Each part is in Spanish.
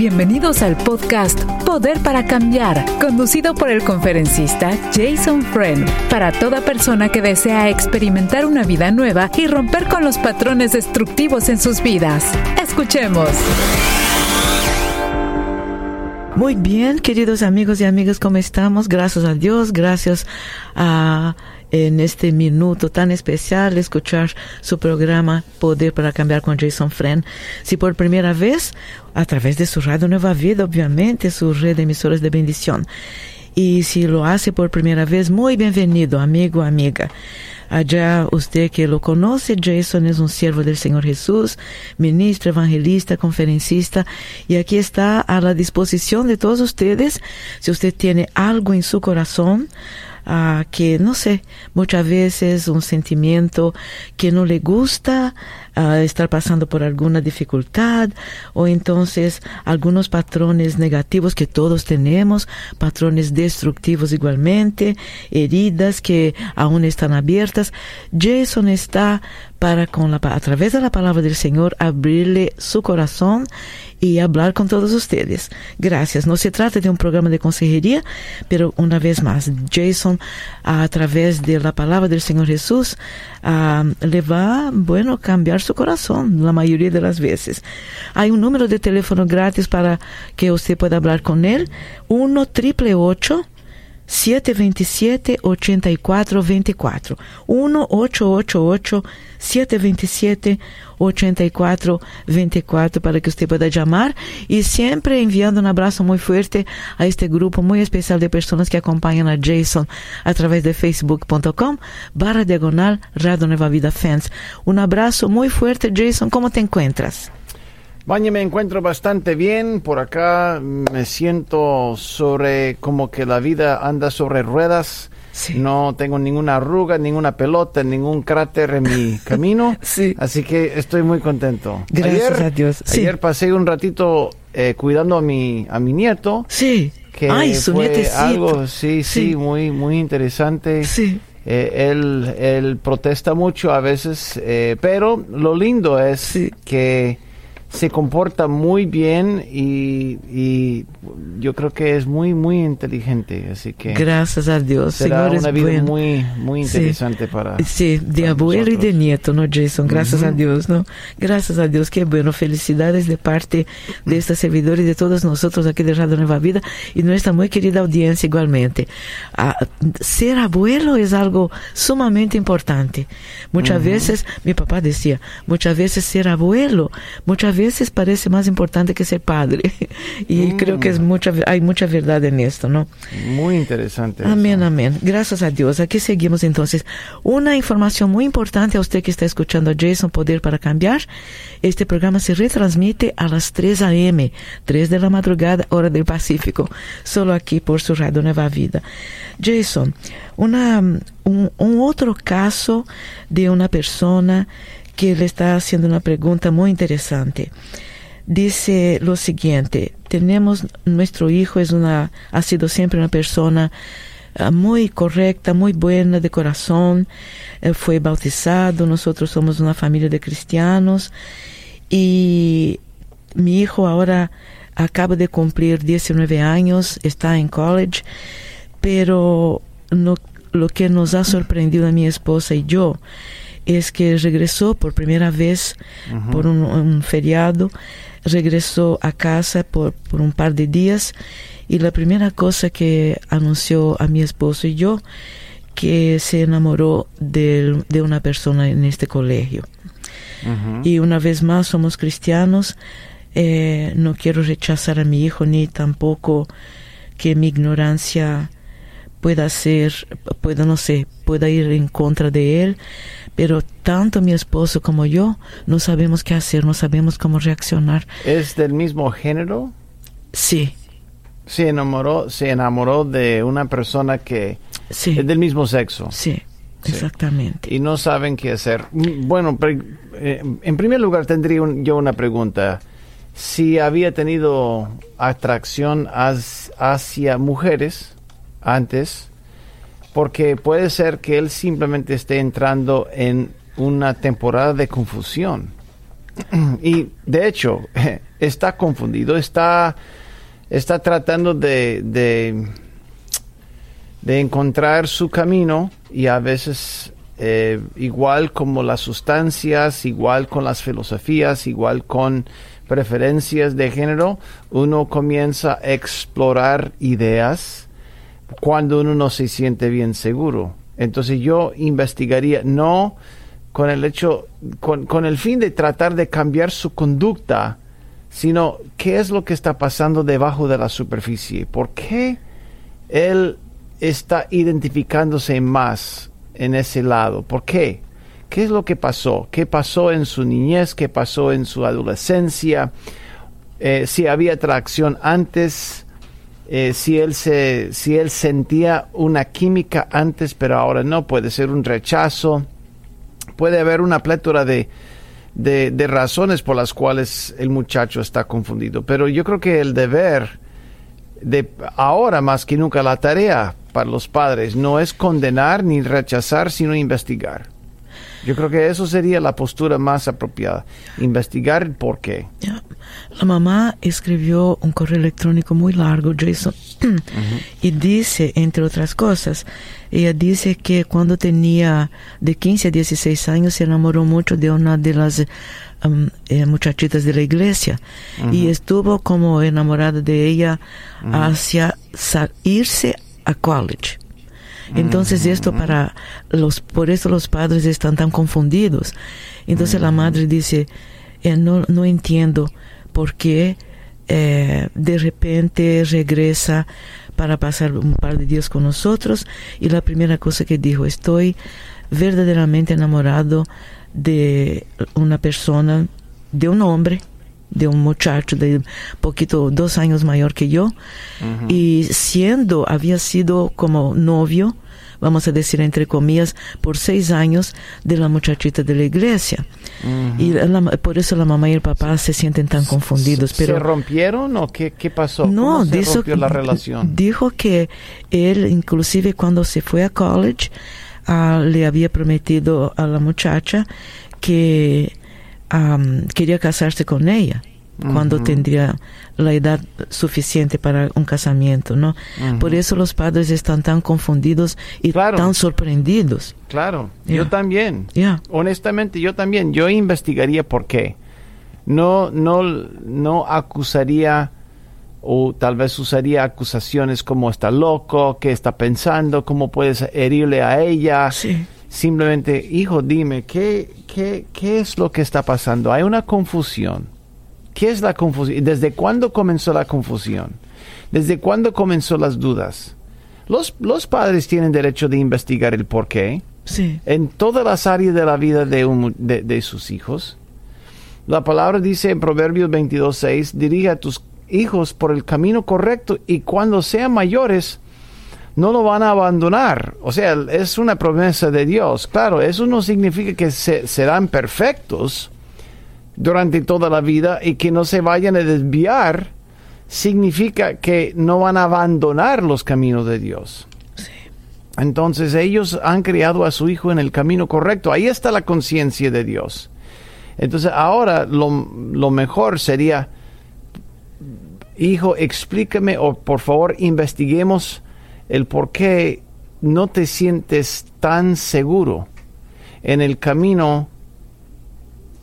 Bienvenidos al podcast Poder para Cambiar, conducido por el conferencista Jason Friend, para toda persona que desea experimentar una vida nueva y romper con los patrones destructivos en sus vidas. Escuchemos. Muy bien, queridos amigos y amigas, ¿cómo estamos? Gracias a Dios, gracias a en este minuto tan especial escuchar su programa Poder para Cambiar con Jason Friend. Si por primera vez, a través de su radio Nueva Vida, obviamente, su red de emisoras de bendición. Y si lo hace por primera vez, muy bienvenido, amigo, amiga. Allá usted que lo conoce, Jason es un siervo del Señor Jesús, ministro, evangelista, conferencista, y aquí está a la disposición de todos ustedes. Si usted tiene algo en su corazón, que, no sé, muchas veces un sentimiento que no le gusta estar pasando por alguna dificultad o entonces algunos patrones negativos que todos tenemos, patrones destructivos igualmente, heridas que aún están abiertas. Jason está para con la, a través de la palabra del Señor abrirle su corazón y hablar con todos ustedes. Gracias. No se trata de un programa de consejería, pero una vez más, Jason, a través de la palabra del Señor Jesús, uh, le va, bueno, cambiar su corazón la mayoría de las veces. Hay un número de teléfono gratis para que usted pueda hablar con él. 1 triple 727-8424. 1-888-727-8424 para que usted pueda llamar y siempre enviando un abrazo muy fuerte a este grupo muy especial de personas que acompañan a Jason a través de facebook.com barra diagonal Radio Nueva Vida Fans. Un abrazo muy fuerte, Jason. ¿Cómo te encuentras? Bañe, me encuentro bastante bien. Por acá me siento sobre como que la vida anda sobre ruedas. No tengo ninguna arruga, ninguna pelota, ningún cráter en mi camino. sí. Así que estoy muy contento. Gracias a Dios. Ayer pasé un ratito eh, cuidando a mi, a mi nieto. Sí. Que Ay, su fue algo, sí, sí, Sí. muy, muy interesante. Sí. Eh, él, él protesta mucho a veces, eh, pero lo lindo es Sí. que se comporta muy bien y, y yo creo que es muy, muy inteligente. Así que Gracias a Dios. será Señor una vida bueno. muy, muy Sí. interesante para. Sí, de para abuelo y de nieto, ¿no, Jason? Gracias a. Dios, ¿no? Gracias a Dios, qué bueno. Felicidades de parte de esta servidor y de todos nosotros aquí de Radio Nueva Vida y nuestra muy querida audiencia igualmente. Ah, ser abuelo es algo sumamente importante. Muchas veces, mi papá decía, muchas veces ser abuelo, muchas veces parece más importante que ser padre. y Mm. creo que es mucha, hay mucha verdad en esto, ¿no? Muy interesante. Amén, eso. amén. Gracias a Dios. Aquí seguimos entonces. Una información muy importante a usted que está escuchando a Jason Poder para Cambiar. Este programa se retransmite a las 3 a.m., 3 de la madrugada, hora del Pacífico, solo aquí por su radio Nueva Vida. Jason, una, un, un otro caso de una persona que le está haciendo una pregunta muy interesante. Dice lo siguiente, tenemos nuestro hijo es una ha sido siempre una persona ah, muy correcta, muy buena de corazón, eh, fue bautizado, nosotros somos una familia de cristianos y mi hijo ahora acaba de cumplir 19 años, está en college, pero no- lo que nos ha sorprendido a mi esposa y yo es que regresó por primera vez por un, un feriado, regresó a casa por, por un par de días y la primera cosa que anunció a mi esposo y yo que se enamoró de, de una persona en este colegio. Y una vez más somos cristianos, eh, no quiero rechazar a mi hijo ni tampoco que mi ignorancia pueda ser, pueda, no sé, pueda ir en contra de él, pero tanto mi esposo como yo no sabemos qué hacer, no sabemos cómo reaccionar. ¿Es del mismo género? Sí, Se enamoró, se enamoró de una persona que sí, es del mismo sexo. sí, Sí. exactamente. y no saben qué hacer. Mm, Bueno, eh, en primer lugar tendría un- yo una pregunta. Si había tenido atracción as- hacia mujeres antes, porque puede ser que él simplemente esté entrando en una temporada de confusión. Y de hecho, está confundido, está, está tratando de, de, encontrar su camino y a veces eh, igual como las sustancias, igual con las filosofías, igual con preferencias de género, uno comienza a explorar ideas cuando uno no se siente bien seguro. Entonces yo investigaría, no con el hecho, con, con el fin de tratar de cambiar su conducta, sino qué es lo que está pasando debajo de la superficie. ¿Por qué él está identificándose más en ese lado. ¿Por qué? ¿Qué es lo que pasó? ¿Qué pasó en su niñez? ¿Qué pasó en su adolescencia? Eh, si había atracción antes, eh, si, él se, si él sentía una química antes, pero ahora no, puede ser un rechazo, puede haber una plétora de, de, de razones por las cuales el muchacho está confundido. Pero yo creo que el deber de ahora más que nunca la tarea para los padres no es condenar ni rechazar, sino investigar. Yo creo que eso sería la postura más apropiada, investigar el por qué. La mamá escribió un correo electrónico muy largo, Jason, y dice, entre otras cosas, ella dice que cuando tenía de 15 a 16 años se enamoró mucho de una de las um, eh, muchachitas de la iglesia y estuvo como enamorada de ella hacia irse a college. Entonces esto para los, por eso los padres están tan confundidos. Entonces la madre dice, eh, no, no entiendo por qué eh, de repente regresa para pasar un par de días con nosotros y la primera cosa que dijo, estoy verdaderamente enamorado de una persona, de un hombre de un muchacho de poquito dos años mayor que yo. Y siendo había sido como novio vamos a decir entre comillas por seis años de la muchachita de la iglesia. Y por eso la mamá y el papá se sienten tan confundidos pero se rompieron o qué, qué pasó no se dijo, rompió la relación dijo que él inclusive cuando se fue a college ah, le había prometido a la muchacha que um, quería casarse con ella cuando tendría la edad suficiente para un casamiento, ¿no? Por eso los padres están tan confundidos y tan sorprendidos. Claro, yo también. Yeah. Honestamente, yo también. Yo investigaría por qué. No, no, no acusaría o tal vez usaría acusaciones como está loco, qué está pensando, cómo puedes herirle a ella. Sí. Simplemente, hijo, dime, ¿qué, qué, ¿qué es lo que está pasando? Hay una confusión. ¿Qué es la confusión? ¿Desde cuándo comenzó la confusión? ¿Desde cuándo comenzó las dudas? Los, los padres tienen derecho de investigar el por qué Sí. en todas las áreas de la vida de, un- de, de sus hijos. La palabra dice en Proverbios 22.6, dirige a tus hijos por el camino correcto y cuando sean mayores no lo van a abandonar. O sea, es una promesa de Dios. Claro, eso no significa que se- serán perfectos durante toda la vida y que no se vayan a desviar. Significa que no van a abandonar los caminos de Dios. Entonces ellos han criado a su hijo en el camino correcto. Ahí está la conciencia de Dios. Entonces ahora lo, lo mejor sería, hijo, explícame o por favor investiguemos el por qué no te sientes tan seguro en el camino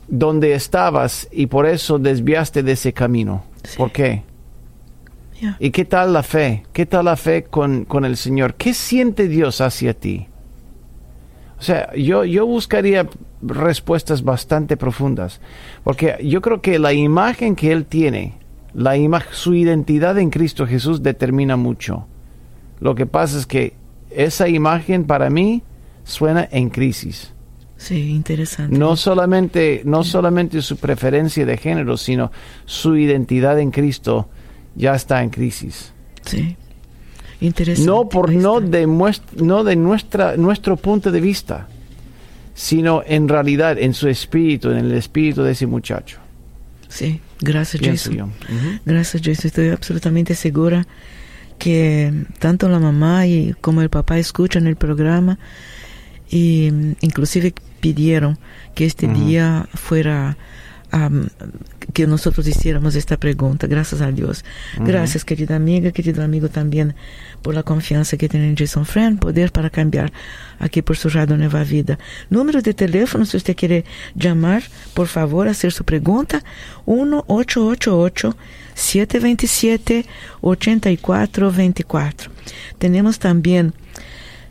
donde estabas y por eso desviaste de ese camino. ¿Por qué? Yeah. ¿Y qué tal la fe? ¿Qué tal la fe con, con el Señor? ¿Qué siente Dios hacia ti? O sea, yo, yo buscaría respuestas bastante profundas, porque yo creo que la imagen que Él tiene, la ima- su identidad en Cristo Jesús determina mucho. Lo que pasa es que esa imagen para mí suena en crisis. Sí, interesante. No solamente, no solamente su preferencia de género, sino su identidad en Cristo ya está en crisis. Sí. Interesante. No por no de, muest- no de nuestra, nuestro punto de vista, sino en realidad en su espíritu, en el espíritu de ese muchacho. Sí, gracias pienso Jason. yo. Ujú. Gracias Jason. Estoy absolutamente segura que tanto la mamá y como el papá escuchan el programa y mm, inclusive pidieron que este día fuera am, que nosotros hiciéramos esta pregunta. Gracias a Dios. Gracias, querida amiga, querido amigo también, por la confianza que tiene en Jason Friend, Poder para Cambiar, aquí por su Radio Nueva Vida. Número de teléfono, si usted quiere llamar, por favor, hacer su pregunta, 1-888-727-8424. Tenemos también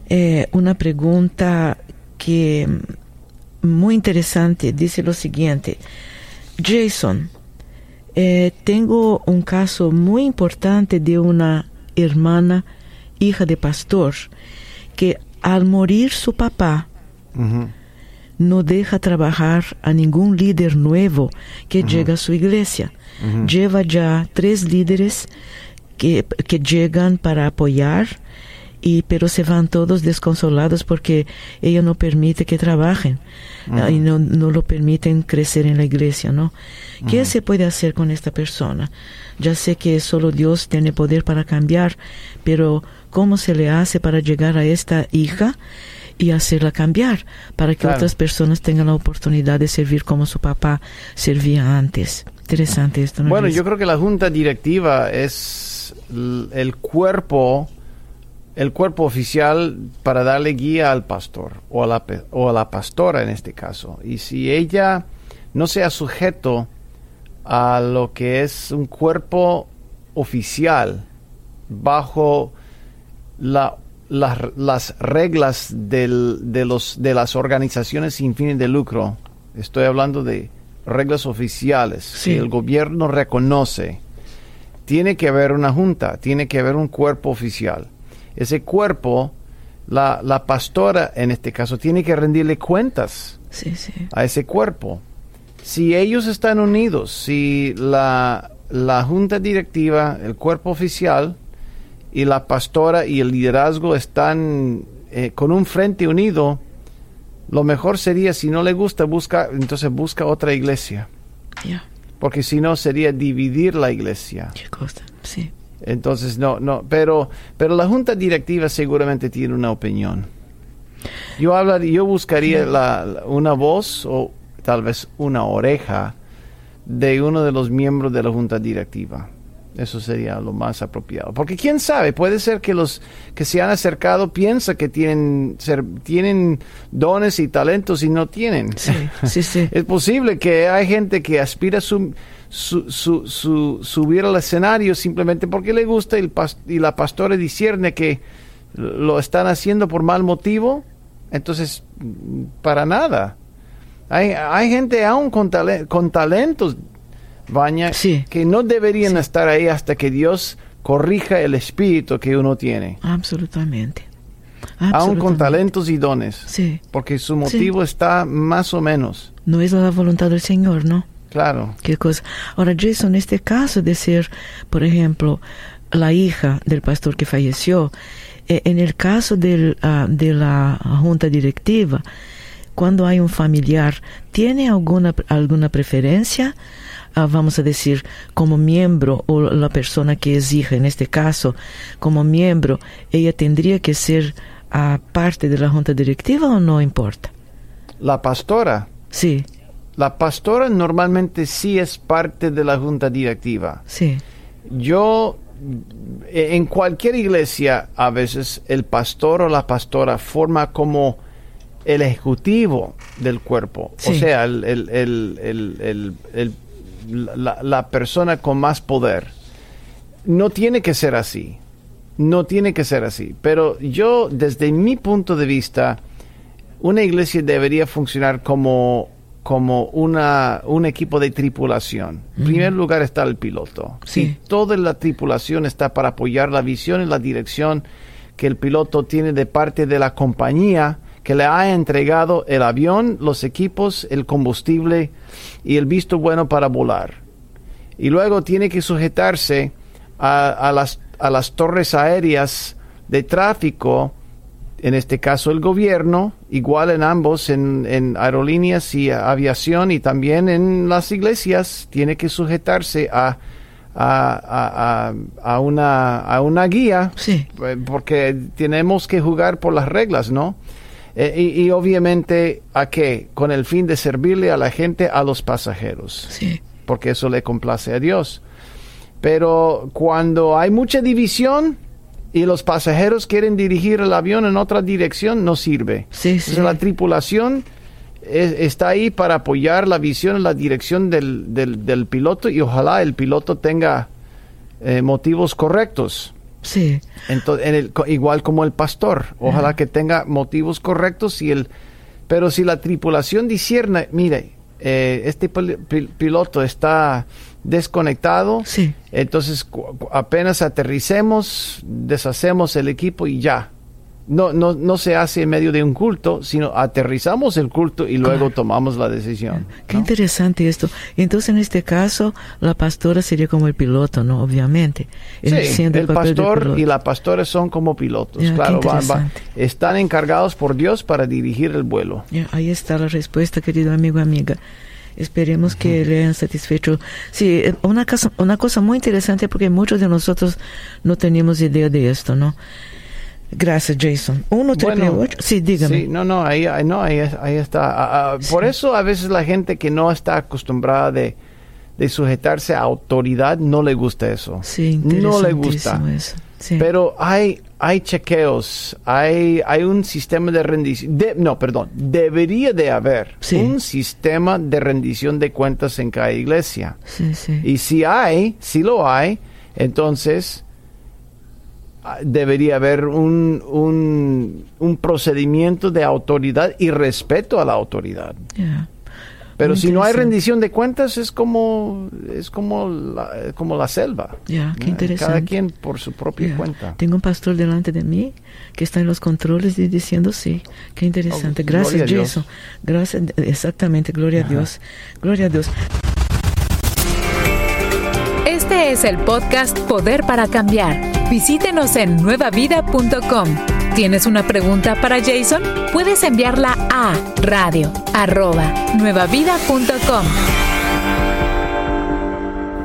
eh, una pregunta que muy interesante, dice lo siguiente. Jason, eh, tengo un caso muy importante de una hermana, hija de pastor, que al morir su papá, no deja trabajar a ningún líder nuevo que llega a su iglesia. Lleva ya tres líderes que, que llegan para apoyar, y, pero se van todos desconsolados porque ella no permite que trabajen ah, y no, no lo permiten crecer en la iglesia, ¿no? ¿Qué se puede hacer con esta persona? Ya sé que solo Dios tiene poder para cambiar, pero ¿cómo se le hace para llegar a esta hija? y hacerla cambiar para que Claro. otras personas tengan la oportunidad de servir como su papá servía antes. Interesante esto. ¿no, Bueno, yo creo que la junta directiva es el cuerpo, el cuerpo oficial para darle guía al pastor o a la, o a la pastora en este caso. Y si ella no sea sujeto a lo que es un cuerpo oficial bajo la- las, las reglas del- de, los, de las organizaciones sin fines de lucro, estoy hablando de reglas oficiales Sí. que el gobierno reconoce, tiene que haber una junta, tiene que haber un cuerpo oficial. Ese cuerpo, la, la pastora en este caso, tiene que rendirle cuentas Sí, sí. a ese cuerpo. Si ellos están unidos, si la, la junta directiva, el cuerpo oficial y la pastora y el liderazgo están eh, con un frente unido, lo mejor sería, si no le gusta, busca, entonces busca otra iglesia, porque si no sería dividir la iglesia. qué cosa. Sí. Entonces, no, no, pero, pero la junta directiva seguramente tiene una opinión. Yo hablaría, yo buscaría la- la- una voz o tal vez una oreja de uno de los miembros de la junta directiva. Eso sería lo más apropiado. Porque quién sabe, puede ser que los que se han acercado piensan que tienen, ser- tienen dones y talentos y no tienen. Sí, sí, sí. Es posible que hay gente que aspira a su, su- su- su- subir al escenario simplemente porque le gusta y, el pas- y la pastora discierne que lo están haciendo por mal motivo. Entonces, para nada. Hay, hay gente aún con, tale- con talentos, Baña, Sí. que no deberían estar ahí hasta que Dios corrija el espíritu que uno tiene. Absolutamente. Aún con Absolutamente. talentos y dones. Sí. Porque su motivo está más o menos. No es la voluntad del Señor, ¿no? Claro. Qué cosa. Ahora, Jason, este caso de ser, por ejemplo, la hija del pastor que falleció, eh, en el caso del, ah, de la junta directiva, cuando hay un familiar, ¿tiene alguna, alguna preferencia? Ah, vamos a decir, como miembro o la persona que es hija, en este caso, como miembro, ella tendría que ser ah, parte de la junta directiva o no importa? La pastora. Sí, La pastora normalmente sí es parte de la junta directiva. sí, Yo, eh, en cualquier iglesia, a veces el pastor o la pastora forma como el ejecutivo del cuerpo. O Sí. sea, el, el- el- el- el- el- la, la persona con más poder. No tiene que ser así. No tiene que ser así. Pero yo, desde mi punto de vista, una iglesia debería funcionar como, como una, un equipo de tripulación. En primer lugar está el piloto. Sí. Si toda la tripulación está para apoyar la visión y la dirección que el piloto tiene de parte de la compañía que le ha entregado el avión, los equipos, el combustible y el visto bueno para volar. Y luego tiene que sujetarse a, a las, a las torres aéreas de tráfico, en este caso el gobierno, igual en ambos, en, en aerolíneas y aviación y también en las iglesias, tiene que sujetarse a, a, a- una, a una guía, sí. eh, porque tenemos que jugar por las reglas, ¿no? Eh, y, y obviamente, ¿a qué? Con el fin de servirle a la gente, a los pasajeros. Sí. Porque eso le complace a Dios. Pero cuando hay mucha división y los pasajeros quieren dirigir el avión en otra dirección, no sirve. Sí, Entonces, sí. la tripulación es- está ahí para apoyar la visión la dirección del, del- del piloto y ojalá el piloto tenga eh, motivos correctos. Sí. Entonces, en el- igual como el pastor, ojalá que tenga motivos correctos y el, pero si la tripulación discierne, mire, eh, este pil- pil- piloto está desconectado, Sí. entonces apenas aterricemos, deshacemos el equipo y ya. No, no, no se hace en medio de un culto, sino aterrizamos el culto y luego Claro. tomamos la decisión. Qué ¿no? interesante esto. Entonces, en este caso, la pastora sería como el piloto, ¿no? Obviamente. Sí, el pastor y la pastora son como pilotos, claro, van- van- interesante. están encargados por Dios para dirigir el vuelo. Ahí está la respuesta, querido amigo, amiga. Esperemos que le hayan satisfecho. Sí, eh, una cosa, una cosa muy interesante porque muchos de nosotros no teníamos idea de esto, ¿no? Gracias, Jason. Uno, Bueno. Sí, dígame. Sí, no, no, ahí, no, ahí, ahí está. Ah, ah, Por Sí. eso a veces la gente que no está acostumbrada de, de sujetarse a autoridad no le gusta eso. Sí, no le gusta. eso. Sí. Pero hay, hay chequeos, hay, hay un sistema de rendición. de- no, perdón, debería de haber Sí. un sistema de rendición de cuentas en cada iglesia. sí, sí. Y si hay, si lo hay, entonces ah, debería haber un, un, un procedimiento de autoridad y respeto a la autoridad. Pero Muy si no hay rendición de cuentas es como es como la, como la selva. Ya, qué ¿no? interesante. Cada quien por su propia Ya. cuenta. Tengo un pastor delante de mí que está en los controles y diciendo sí. Qué interesante. Oh, Gracias. Jason. Gracias. Exactamente. Gloria a Dios. Gloria a Dios. Este es el podcast Poder para Cambiar. Visítenos en nuevavida.com. ¿Tienes una pregunta para Jason? Puedes enviarla a radio arroba nuevavida.com.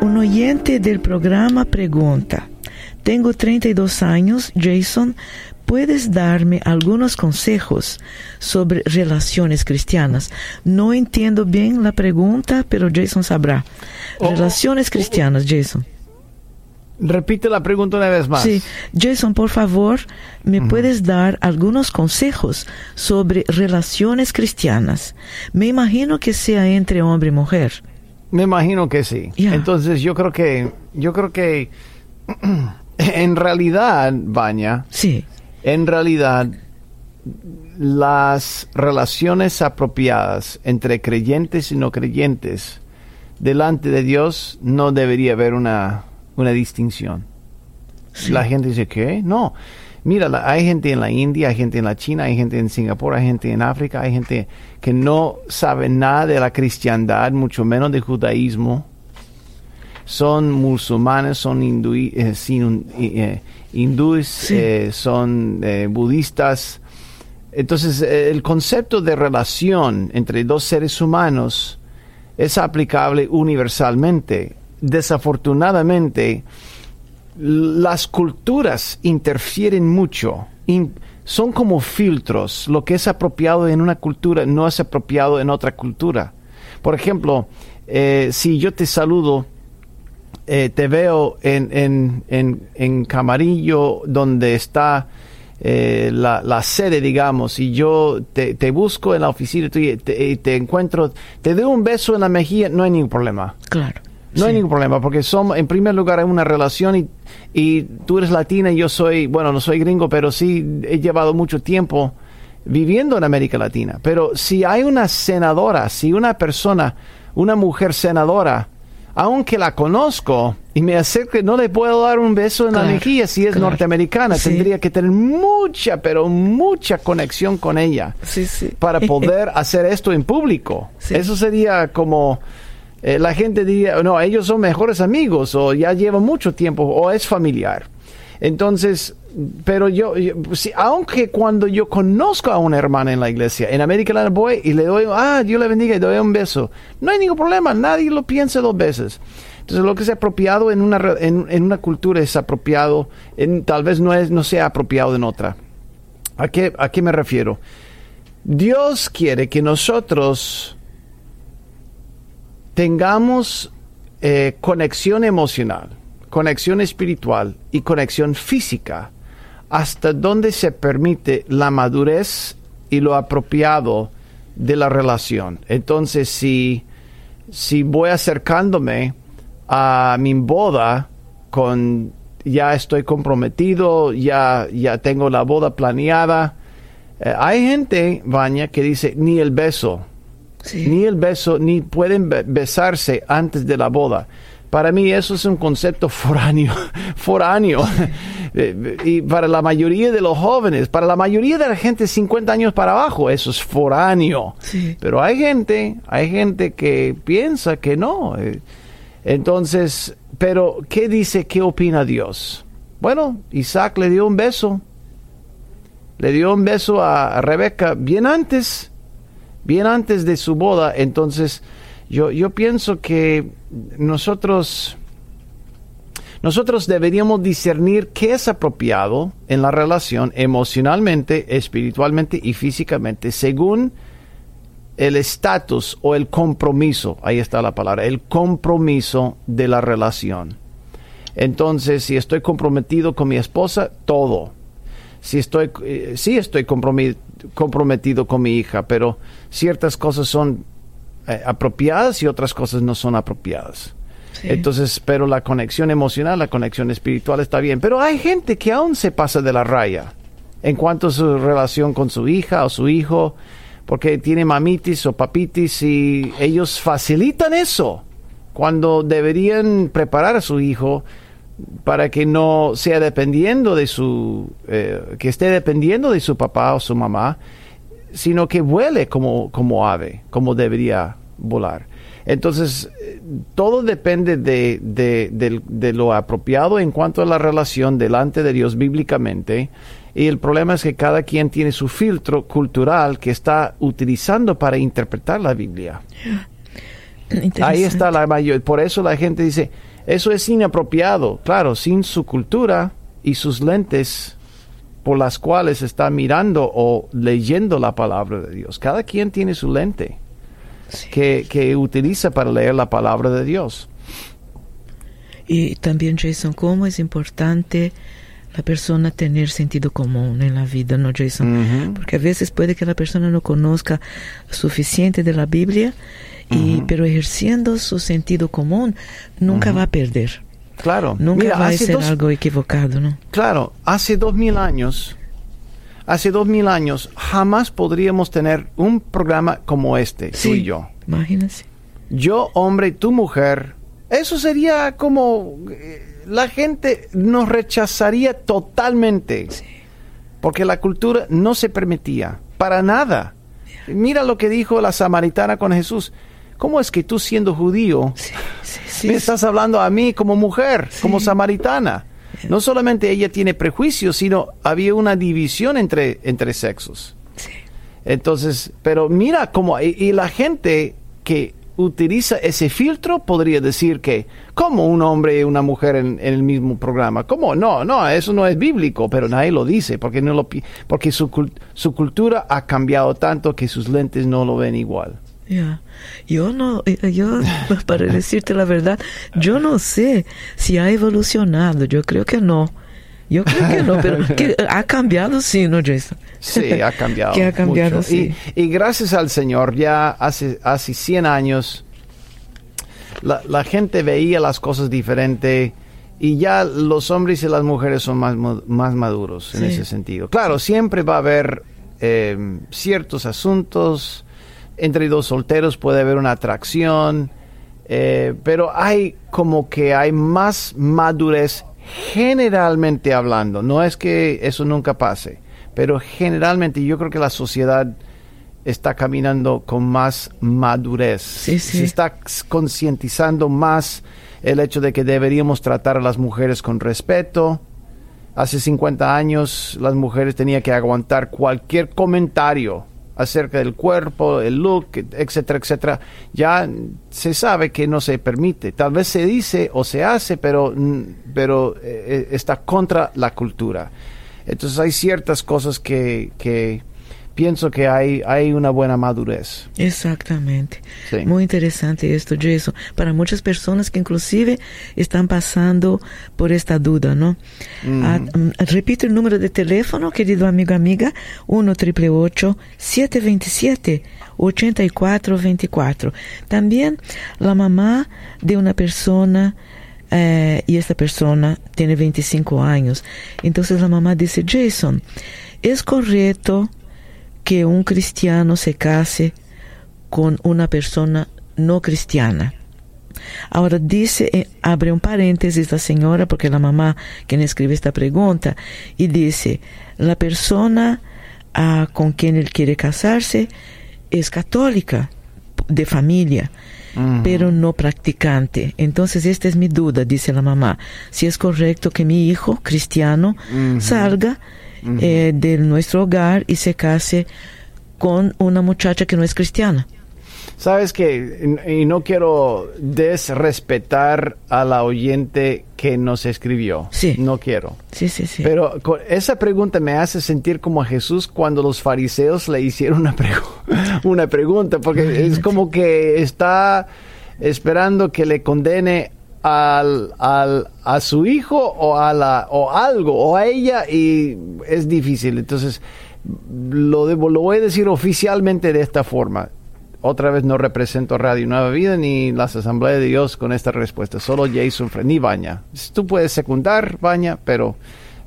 Un oyente del programa pregunta, tengo 32 años, Jason, ¿puedes darme algunos consejos sobre relaciones cristianas? No entiendo bien la pregunta, pero Jason sabrá. Oh, Relaciones cristianas, Jason. Repite la pregunta una vez más. Sí, Jason, por favor, ¿me puedes dar algunos consejos sobre relaciones cristianas? Me imagino que sea entre hombre y mujer. Me imagino que sí. Entonces yo creo que yo creo que en realidad, Baña, Sí, en realidad las relaciones apropiadas entre creyentes y no creyentes delante de Dios no debería haber una, una distinción. sí. La gente dice, ¿qué? No. Mira, la- hay gente en la India, hay gente en la China, hay gente en Singapur, hay gente en África, hay gente que no sabe nada de la cristiandad, mucho menos de judaísmo. Son musulmanes, son eh, sin- eh, hindúes, Sí. eh, son eh, budistas. Entonces, eh, el concepto de relación entre dos seres humanos es aplicable universalmente. Desafortunadamente, las culturas interfieren mucho. Son como filtros. Lo que es apropiado en una cultura no es apropiado en otra cultura. Por ejemplo, eh, si yo te saludo, eh, te veo en, en, en, en Camarillo, donde está eh, la, la sede, digamos, y yo te, te busco en la oficina y te, te encuentro, te doy un beso en la mejilla, no hay ningún problema. claro. No hay ningún problema, porque somos, en primer lugar, hay una relación y, y tú eres latina y yo soy, bueno, no soy gringo, pero sí he llevado mucho tiempo viviendo en América Latina. Pero si hay una senadora, si una persona, una mujer senadora, aunque la conozco y me acerque, no le puedo dar un beso en la mejilla si es claro. norteamericana. Sí. Tendría que tener mucha, pero mucha conexión con ella Sí, sí. para poder hacer esto en público. Sí. Eso sería como eh, la gente diría, no, ellos son mejores amigos o ya llevan mucho tiempo o es familiar. Entonces, pero yo, yo- aunque cuando yo conozco a una hermana en la iglesia, en América Latina voy y le doy, ah, Dios le bendiga y doy un beso, no hay ningún problema, nadie lo piensa dos veces. Entonces, lo que es apropiado en una, en una cultura es apropiado, en, tal vez no, es, no sea apropiado en otra. ¿A qué, ¿A qué me refiero? Dios quiere que nosotros tengamos eh, conexión emocional, conexión espiritual y conexión física hasta donde se permite la madurez y lo apropiado de la relación. Entonces, si, si voy acercándome a mi boda con ya estoy comprometido, ya, ya tengo la boda planeada, eh, hay gente, Baña, que dice ni el beso, ni el beso, ni pueden besarse antes de la boda. Para mí eso es un concepto foráneo, foráneo. Eh, y para la mayoría de los jóvenes, para la mayoría de la gente 50 años para abajo, eso es foráneo. Pero hay gente, hay gente que piensa que no. Eh. Entonces, pero ¿qué dice, qué opina Dios? Bueno, Isaac le dio un beso. Le dio un beso a Rebeca bien antes, bien antes de su boda. Entonces, yo, yo pienso que nosotros, nosotros deberíamos discernir qué es apropiado en la relación emocionalmente, espiritualmente y físicamente, según el estatus o el compromiso, ahí está la palabra, el compromiso de la relación. Entonces, si estoy comprometido con mi esposa, todo. Si estoy, eh, sí estoy comprometido con mi hija, pero ciertas cosas son eh, apropiadas y otras cosas no son apropiadas. Entonces, pero la conexión emocional, la conexión espiritual está bien. Pero hay gente que aún se pasa de la raya en cuanto a su relación con su hija o su hijo, porque tiene mamitis o papitis y ellos facilitan eso cuando deberían preparar a su hijo para que no sea dependiendo de su, eh, que esté dependiendo de su papá o su mamá sino que vuele como, como ave, como debería volar. Entonces, todo depende de, de, lo apropiado en cuanto a la relación delante de Dios bíblicamente. Y el problema es que cada quien tiene su filtro cultural que está utilizando para interpretar la Biblia. Ahí está la mayor. Por eso la gente dice, eso es inapropiado. Claro, sin su cultura y sus lentes por las cuales está mirando o leyendo la palabra de Dios. Cada quien tiene su lente que, que, utiliza para leer la palabra de Dios. Y también, Jason, cómo es importante la persona tener sentido común en la vida, ¿no, Jason? Porque a veces puede que la persona no conozca suficiente de la Biblia, y, pero ejerciendo su sentido común nunca va a perder. Claro. Nunca va a ser algo equivocado, ¿no? Claro, hace dos mil años, hace dos mil años, jamás podríamos tener un programa como este, tú y yo. Imagínese. Yo, hombre, y tu mujer, eso sería como eh, la gente nos rechazaría totalmente. Sí. Porque la cultura no se permitía, para nada. Mira lo que dijo la samaritana con Jesús. ¿Cómo es que tú siendo judío me estás hablando a mí como mujer, como samaritana? No solamente ella tiene prejuicios, sino había una división entre, entre sexos. Entonces, pero mira cómo, y, la gente que utiliza ese filtro podría decir que, como un hombre y una mujer en, el mismo programa? ¿Cómo? No, no, eso no es bíblico, pero nadie lo dice, porque, no lo, porque su, su cultura ha cambiado tanto que sus lentes no lo ven igual. Ya, yo no, eh, yo, para decirte la verdad, yo no sé si ha evolucionado, yo creo que no. Yo creo que no, pero que ha cambiado sí, ¿no, Jason? Sí, ha cambiado. que ha cambiado, sí. Y, gracias al Señor, ya hace, hace 100 años, la, la gente veía las cosas diferente y ya los hombres y las mujeres son más, más maduros en ese sentido. Claro, siempre va a haber eh, ciertos asuntos entre dos solteros puede haber una atracción, eh, pero hay como que hay más madurez generalmente hablando. No es que eso nunca pase, pero generalmente yo creo que la sociedad está caminando con más madurez. Se está concientizando más el hecho de que deberíamos tratar a las mujeres con respeto. Hace 50 años las mujeres tenían que aguantar cualquier comentario acerca del cuerpo, el look, etcétera, etcétera, ya se sabe que no se permite. Tal vez se dice o se hace, pero, pero eh, eh, está contra la cultura. Entonces hay ciertas cosas que, que, pienso que hay, hay una buena madurez. Exactamente. Sí. Muy interesante esto, Jason. Para muchas personas que inclusive están pasando por esta duda, ¿no? Ah, mm, repito el número de teléfono, querido amigo, amiga, 1 888 727 8424. También la mamá de una persona eh, y esta persona tiene 25 años. Entonces la mamá dice, Jason, ¿es correcto que un cristiano se case con una persona no cristiana? Ahora dice, eh, abre un paréntesis la señora, porque la mamá quien escribe esta pregunta, y dice, la persona ah, con quien él quiere casarse es católica, de familia, pero no practicante. Entonces, esta es mi duda, dice la mamá, si es correcto que mi hijo cristiano salga eh, de nuestro hogar y se case con una muchacha que no es cristiana. Sabes que, y no quiero desrespetar a la oyente que nos escribió. Sí. No quiero. Sí, sí, sí. Pero con- esa pregunta me hace sentir como a Jesús cuando los fariseos le hicieron una, pregu- una pregunta, porque es como que está esperando que le condene al, al- a su hijo o a la o algo o a ella y es difícil. Entonces lo debo, lo voy a decir oficialmente de esta forma. Otra vez no represento Radio Nueva Vida ni las Asambleas de Dios con esta respuesta. Solo Jason Fre- ni Baña. Tú puedes secundar, Baña, pero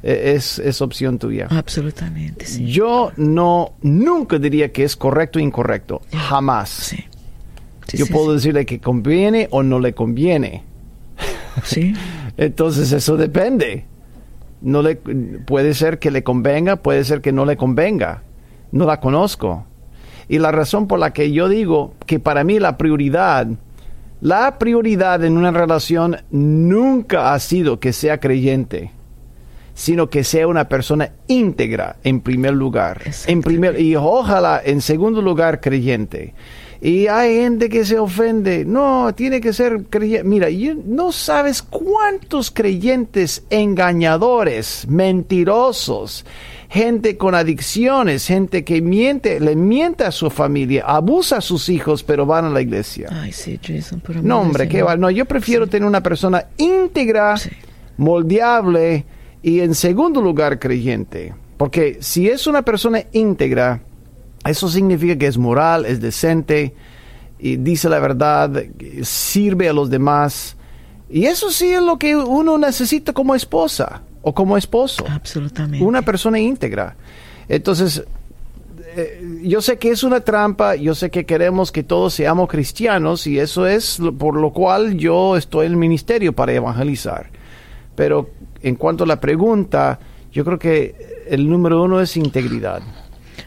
eh, es, es opción tuya. Absolutamente, sí. Yo no, nunca diría que es correcto o incorrecto. Jamás. Sí. Sí, Yo puedo decirle que conviene o no le conviene. Sí. Entonces eso depende. No le puede ser que le convenga, puede ser que no le convenga. No la conozco. Y la razón por la que yo digo que para mí la prioridad, la prioridad en una relación nunca ha sido que sea creyente, sino que sea una persona íntegra en primer lugar. En primer y ojalá en segundo lugar creyente. Y hay gente que se ofende. No, tiene que ser creyente. Mira, no sabes cuántos creyentes engañadores, mentirosos, gente con adicciones, gente que miente, le miente a su familia, abusa a sus hijos, pero van a la iglesia. Ay, sí, Jason, por No, hombre, qué va. No, yo prefiero tener una persona íntegra, Sí. moldeable y en segundo lugar creyente. Porque si es una persona íntegra, eso significa que es moral, es decente y dice la verdad, sirve a los demás. Y eso sí es lo que uno necesita como esposa o como esposo Absolutamente. una persona íntegra. Entonces, eh, yo sé que es una trampa, yo sé que queremos que todos seamos cristianos y eso es lo- por lo cual yo estoy en el ministerio para evangelizar. Pero en cuanto a la pregunta, yo creo que el número uno es integridad.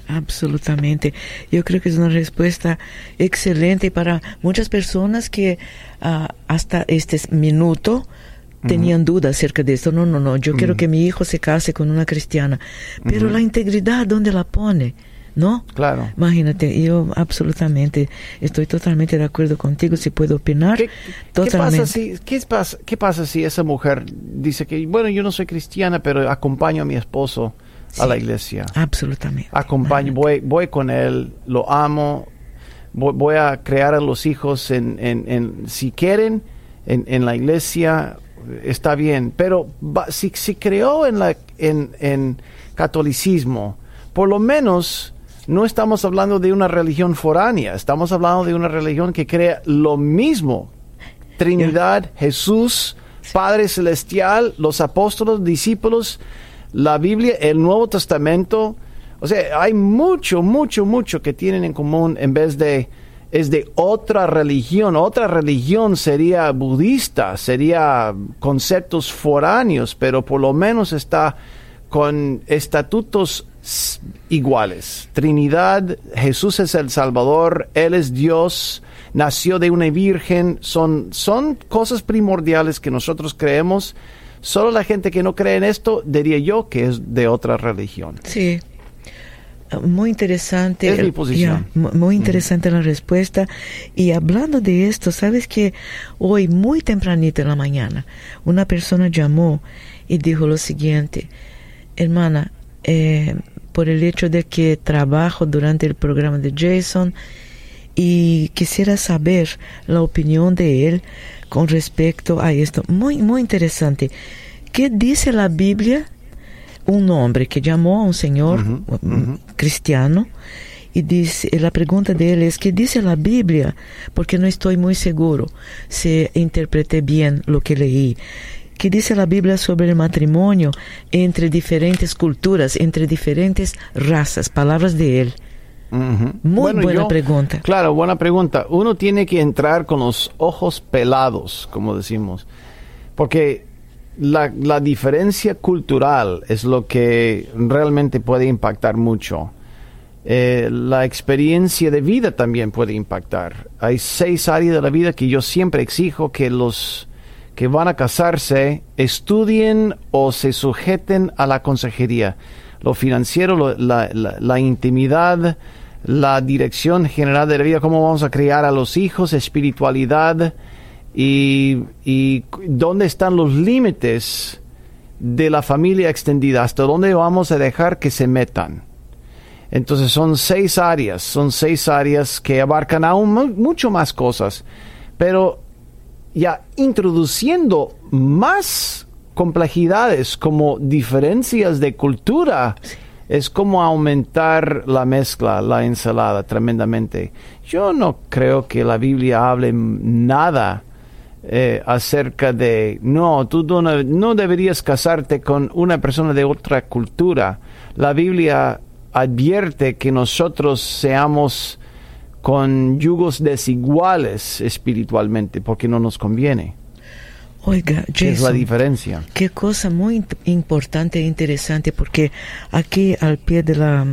Absolutamente. Yo creo que es una respuesta excelente para muchas personas que ah, hasta este minuto tenían dudas acerca de esto. No, no, no, yo quiero que mi hijo se case con una cristiana. Pero la integridad, ¿dónde la pone? ¿No? Claro. Imagínate, yo absolutamente estoy totalmente de acuerdo contigo, si puedo opinar. ¿Qué, qué totalmente. pasa si, qué, pasa, ¿Qué pasa si esa mujer dice que, bueno, yo no soy cristiana, pero acompaño a mi esposo a la iglesia? Absolutamente. acompaño, voy, voy con él, lo amo, voy, voy a crear a los hijos en, en, en- si quieren, en, en la iglesia, está bien, pero va- si, si creó en, la, en, en catolicismo, por lo menos no estamos hablando de una religión foránea, estamos hablando de una religión que crea lo mismo. Trinidad, Jesús, Padre Celestial, los apóstoles, discípulos, la Biblia, el Nuevo Testamento. O sea, hay mucho, mucho, mucho que tienen en común en vez de es de otra religión. Otra religión sería budista, sería conceptos foráneos, pero por lo menos está con estatutos iguales. Trinidad, Jesús es el Salvador, Él es Dios, nació de una virgen, son, son cosas primordiales que nosotros creemos. Solo la gente que no cree en esto diría yo que es de otra religión. Sí. Muy interesante. Es mi posición. muy interesante la respuesta. Y hablando de esto, sabes que hoy, muy tempranito en la mañana, una persona llamó y dijo lo siguiente, hermana, eh, por el hecho de que trabajo durante el programa de Jason y quisiera saber la opinión de él con respecto a esto. Muy, muy interesante. ¿Qué dice la Biblia? Un hombre que llamó a un señor cristiano y dice, la pregunta de él es, ¿qué dice la Biblia? Porque no estoy muy seguro si interpreté bien lo que leí. ¿Qué dice la Biblia sobre el matrimonio entre diferentes culturas, entre diferentes razas? Palabras de él. Muy buena yo- pregunta. Claro, buena pregunta. Uno tiene que entrar con los ojos pelados, como decimos, porque la, la diferencia cultural es lo que realmente puede impactar mucho. Eh, la experiencia de vida también puede impactar. Hay seis áreas de la vida que yo siempre exijo que los que van a casarse estudien o se sujeten a la consejería. Lo financiero, la, la- la intimidad, la dirección general de la vida, cómo vamos a criar a los hijos, espiritualidad y, y dónde están los límites de la familia extendida, hasta dónde vamos a dejar que se metan. Entonces son seis áreas, son seis áreas que abarcan aún mu- mucho más cosas, pero ya introduciendo más complejidades como diferencias de cultura, es como aumentar la mezcla, la ensalada tremendamente. Yo no creo que la Biblia hable nada eh, acerca de, no, tú no, no deberías casarte con una persona de otra cultura. La Biblia advierte que nosotros seamos con yugos desiguales espiritualmente, porque no nos conviene. Oiga, ¿Qué es la Jason, diferencia? Qué cosa muy importante e interesante, porque aquí al pie de la,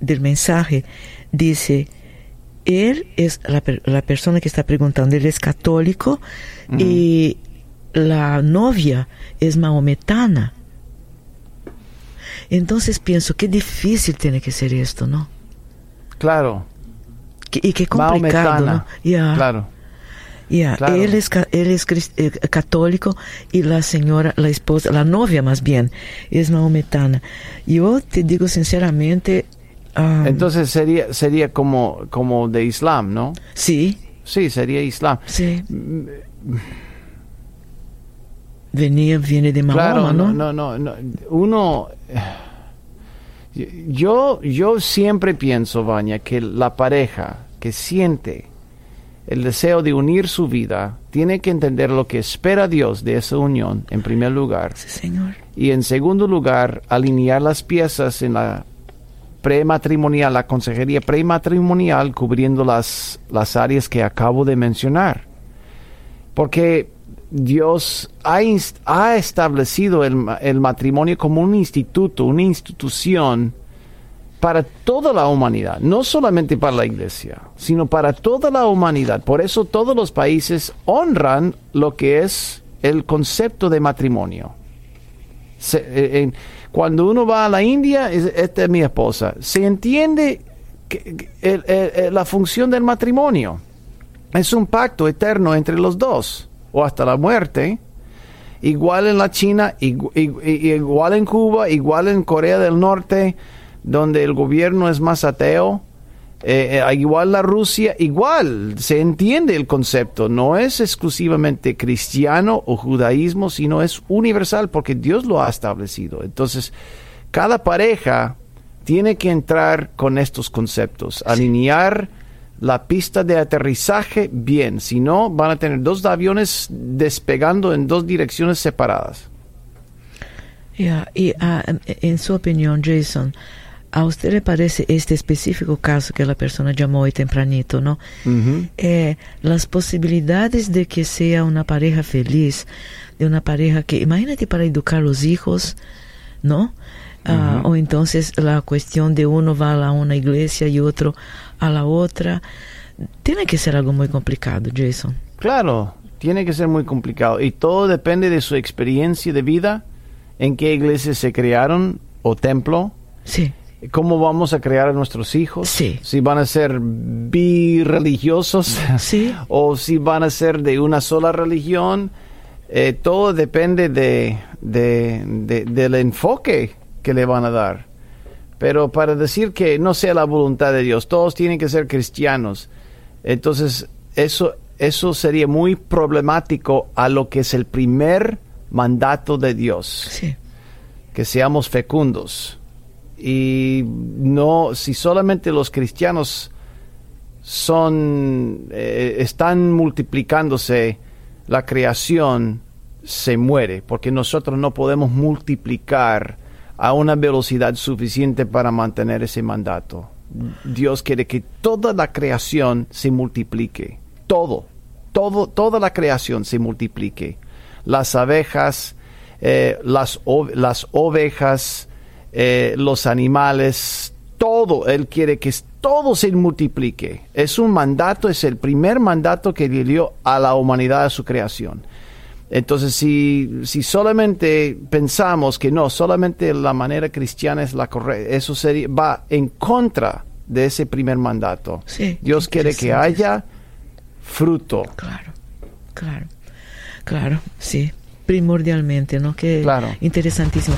del mensaje dice, él es la, la persona que está preguntando, él es católico y la novia es maometana. Entonces pienso, qué difícil tiene que ser esto, ¿no? Claro, y qué complicado, ¿no? Ya. Claro. Claro. él es, él es eh, católico y la señora, la esposa, la novia más bien, es maometana. Yo te digo sinceramente, Entonces sería, sería como, como de Islam, ¿no? sí, Sí, sería Islam. sí. Venía, viene de Mahoma, Claro, ¿no? no, no, no, no. Uno. Yo, yo siempre pienso, Vania, que la pareja que siente el deseo de unir su vida tiene que entender lo que espera Dios de esa unión, en primer lugar. Sí, señor. Y en segundo lugar, alinear las piezas en la prematrimonial, la consejería prematrimonial, cubriendo las, las áreas que acabo de mencionar. Porque Dios ha, ha establecido el, el matrimonio como un instituto, una institución para toda la humanidad, no solamente para la iglesia, sino para toda la humanidad. Por eso todos los países honran lo que es el concepto de matrimonio. Eh, cuando uno va a la India, es- esta es mi esposa, se entiende que- la función del matrimonio. Es un pacto eterno entre los dos, o hasta la muerte. Igual en la China, igual en Cuba, igual en Corea del Norte, donde el gobierno es más ateo. eh, eh, igual la Rusia, igual se entiende el concepto, no es exclusivamente cristiano o judaísmo, sino es universal porque Dios lo ha establecido. Entonces, cada pareja tiene que entrar con estos conceptos, alinear la pista de aterrizaje bien, si no van a tener dos aviones despegando en dos direcciones separadas. Ya, Y ah, en su opinión, Jason, ¿a usted le parece este específico caso que la persona llamó hoy tempranito, no? eh, las posibilidades de que sea una pareja feliz, de una pareja que, imagínate para educar los hijos, ¿no? Ah, O entonces la cuestión de uno va a una iglesia y otro a la otra. Tiene que ser algo muy complicado, Jason. Claro, tiene que ser muy complicado y todo depende de su experiencia de vida, en qué iglesia se crearon o templo, Sí, cómo vamos a crear a nuestros hijos, Sí. si van a ser birreligiosos Sí. o si van a ser de una sola religión, eh, todo depende de, de- de- del enfoque que le van a dar. Pero para decir que no sea la voluntad de Dios, todos tienen que ser cristianos. Entonces, eso, eso sería muy problemático a lo que es el primer mandato de Dios. Sí. Que seamos fecundos. Y no, si solamente los cristianos son, eh, están multiplicándose, la creación se muere, porque nosotros no podemos multiplicar a una velocidad suficiente para mantener ese mandato. Dios quiere que toda la creación se multiplique, todo, todo, toda la creación se multiplique. Las abejas, eh, las, las ovejas, eh, los animales, todo, Él quiere que todo se multiplique. Es un mandato, es el primer mandato que le dio a la humanidad a su creación. Entonces, si, si solamente pensamos que no, solamente la manera cristiana es la correcta, eso sería, va en contra de ese primer mandato. Sí, Dios quiere que haya fruto. Claro, claro, claro, sí, primordialmente, ¿no? Que Claro. interesantísimo.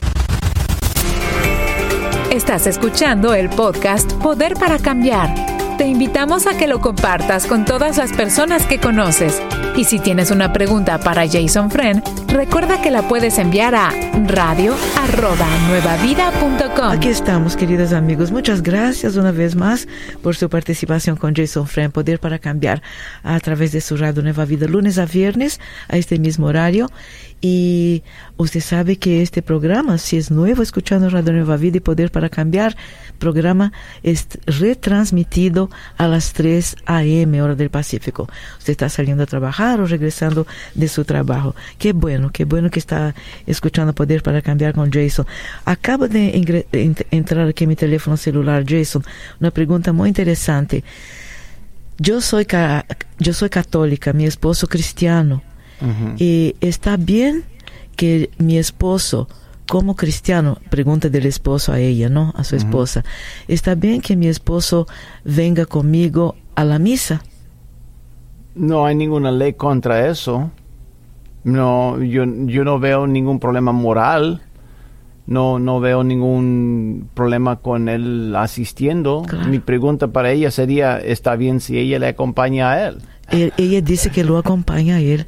Estás escuchando el podcast Poder para Cambiar. Te invitamos a que lo compartas con todas las personas que conoces. Y si tienes una pregunta para Jason Friend, recuerda que la puedes enviar a radio@nuevavida.com. Aquí estamos, queridos amigos. Muchas gracias una vez más por su participación con Jason Friend, Poder para Cambiar, a través de su radio Nueva Vida, lunes a viernes, a este mismo horario. Y usted sabe que este programa, si es nuevo escuchando Radio Nueva Vida y Poder para Cambiar, programa es retransmitido a las 3 a.m. hora del Pacífico. Usted está saliendo a trabajar o regresando de su trabajo. Qué bueno, qué bueno que está escuchando Poder para Cambiar con Jason. Acaba de entrar aquí en mi teléfono celular, Jason, una pregunta muy interesante. Yo soy, ca- yo soy católica, mi esposo cristiano. Y está bien que mi esposo, como cristiano, pregunta del esposo a ella, ¿no? A su esposa. Está bien que mi esposo venga conmigo a la misa. No hay ninguna ley contra eso. No, yo, yo no veo ningún problema moral. No, no veo ningún problema con él asistiendo. Claro. Mi pregunta para ella sería, ¿está bien si ella le acompaña a él? Él- ella dice que lo acompaña a él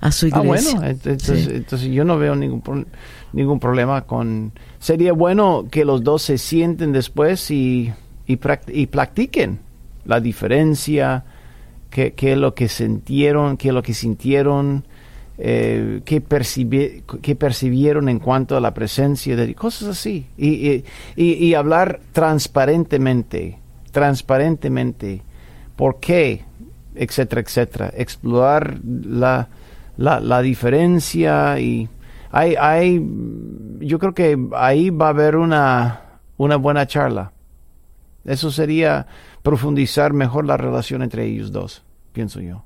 a su Ah, iglesia. bueno, ent- entonces, Sí. entonces yo no veo ningún, pro- ningún problema con... Sería bueno que los dos se sienten después y, y, y practiquen la diferencia, qué, qué es lo que sintieron, qué es lo que sintieron, eh, percibi- qué percibieron en cuanto a la presencia de cosas así. Y, y, y- y hablar transparentemente, transparentemente, por qué, etcétera, etcétera. Explorar la, la, la diferencia y hay, hay, yo creo que ahí va a haber una, una buena charla. Eso sería profundizar mejor la relación entre ellos dos, pienso yo.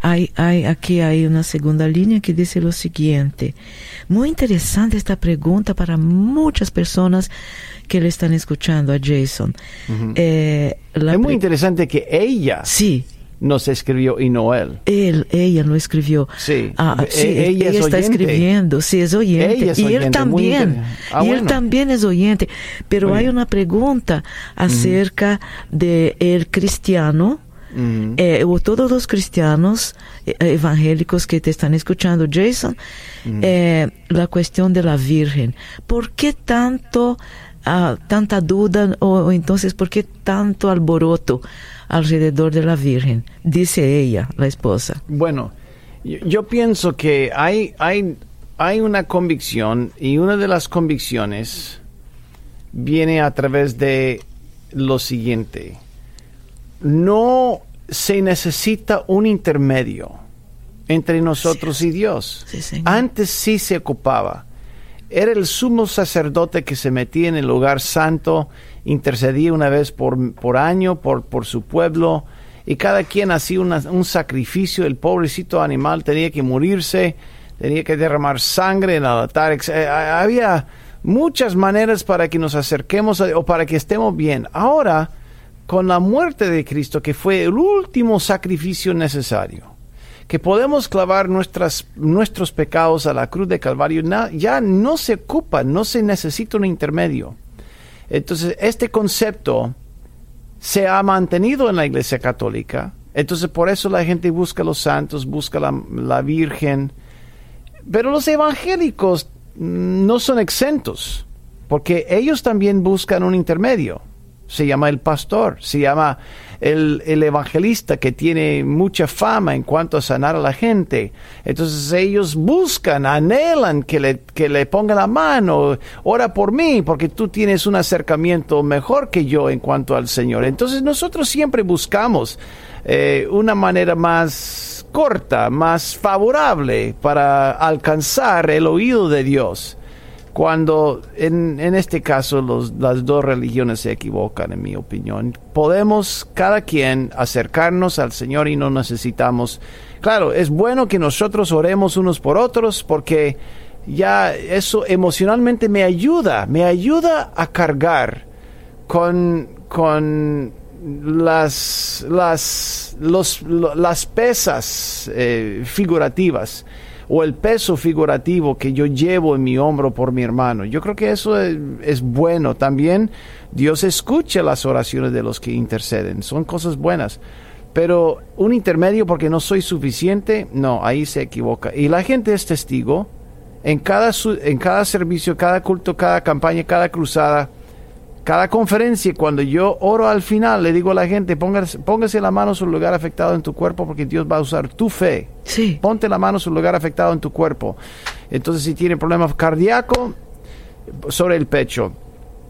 Hay, hay, aquí hay una segunda línea que dice lo siguiente. Muy interesante esta pregunta para muchas personas que le están escuchando a Jason. Eh, es muy interesante que ella Sí, nos escribió y no él. él, ella lo escribió. Sí. Ah, E- sí, ella es está oyente. escribiendo, sí, es oyente. Ella es y él oyente, también, Ah, y él también es oyente. Pero hay una pregunta acerca de el cristiano, Eh, o todos los cristianos eh, evangélicos que te están escuchando, Jason, eh, la cuestión de la Virgen. ¿Por qué tanto, ah, tanta duda o, o entonces por qué tanto alboroto alrededor de la Virgen? Dice ella, la esposa. Bueno, yo, yo pienso que hay, hay, hay una convicción y una de las convicciones viene a través de lo siguiente. No se necesita un intermedio entre nosotros y Dios. Sí. Antes sí se ocupaba. Era el sumo sacerdote que se metía en el lugar santo, intercedía una vez por, por año por, por su pueblo, y cada quien hacía una- un sacrificio. El pobrecito animal tenía que morirse, tenía que derramar sangre en el altar. eh, había muchas maneras para que nos acerquemos a- o para que estemos bien. Ahora, con la muerte de Cristo, que fue el último sacrificio necesario, que podemos clavar nuestras, nuestros pecados a la cruz de Calvario, ya no se ocupa, no se necesita un intermedio. Entonces, este concepto se ha mantenido en la Iglesia Católica. Entonces, por eso la gente busca a los santos, busca la, la Virgen. Pero los evangélicos no son exentos, porque ellos también buscan un intermedio. Se llama el pastor, se llama el, el, evangelista que tiene mucha fama en cuanto a sanar a la gente. Entonces ellos buscan, anhelan que le, que le ponga la mano, ora por mí, porque tú tienes un acercamiento mejor que yo en cuanto al Señor. Entonces nosotros siempre buscamos eh, una manera más corta, más favorable para alcanzar el oído de Dios cuando en, en este caso los, las dos religiones se equivocan, en mi opinión. Podemos cada quien acercarnos al Señor y no necesitamos... Claro, es bueno que nosotros oremos unos por otros porque ya eso emocionalmente me ayuda, me ayuda a cargar con, con las, las, los, las pesas eh, figurativas o el peso figurativo que yo llevo en mi hombro por mi hermano. Yo creo que eso es, bueno. También Dios escucha las oraciones de los que interceden. Son cosas buenas. Pero un intermedio porque no soy suficiente, no, ahí se equivoca. Y la gente es testigo. En cada, en cada servicio, cada culto, cada campaña, cada cruzada, cada conferencia, cuando yo oro al final, le digo a la gente, póngase, póngase la mano sobre el lugar afectado en tu cuerpo porque Dios va a usar tu fe. Sí. Ponte la mano sobre el lugar afectado en tu cuerpo. Entonces, si tiene problemas cardíaco, sobre el pecho.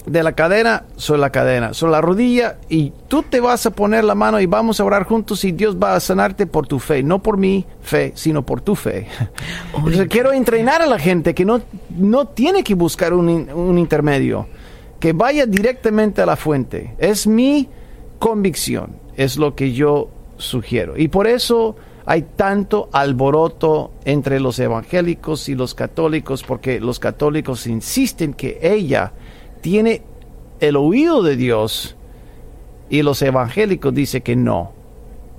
De la cadera, sobre la cadena, sobre la rodilla, y tú te vas a poner la mano y vamos a orar juntos y Dios va a sanarte por tu fe, no por mi fe, sino por tu fe. Entonces, quiero entrenar a la gente que no, no tiene que buscar un, un intermedio que vaya directamente a la fuente. Es mi convicción, es lo que yo sugiero. Y por eso hay tanto alboroto entre los evangélicos y los católicos, porque los católicos insisten que ella tiene el oído de Dios y los evangélicos dicen que no.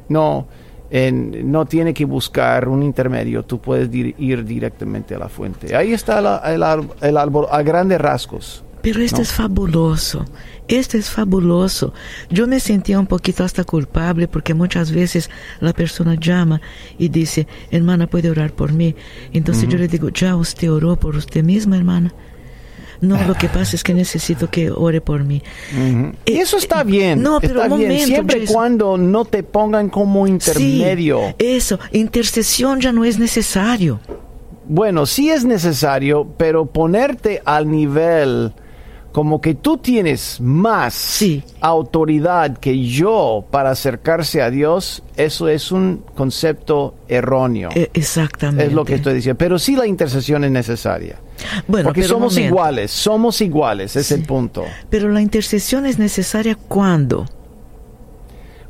No, en, no tiene que buscar un intermedio, tú puedes ir directamente a la fuente. Ahí está la, el, el árbol a grandes rasgos. Pero esto No. es fabuloso, esto es fabuloso. Yo me sentía un poquito hasta culpable porque muchas veces la persona llama y dice, hermana, ¿puede orar por mí? Entonces yo le digo, ya usted oró por usted misma, hermana. No, lo que pasa es que necesito que ore por mí. Eh, eso está eh, bien. no, pero está bien, siempre y cuando no te pongan como intermedio. Sí, eso, intercesión ya no es necesario. Bueno, sí es necesario, pero ponerte al nivel como que tú tienes más Sí. autoridad que yo para acercarse a Dios, eso es un concepto erróneo. Eh, exactamente. es lo que estoy diciendo. Pero sí la intercesión es necesaria. Bueno, porque somos momento. iguales, somos iguales, es el punto. Pero la intercesión es necesaria cuando.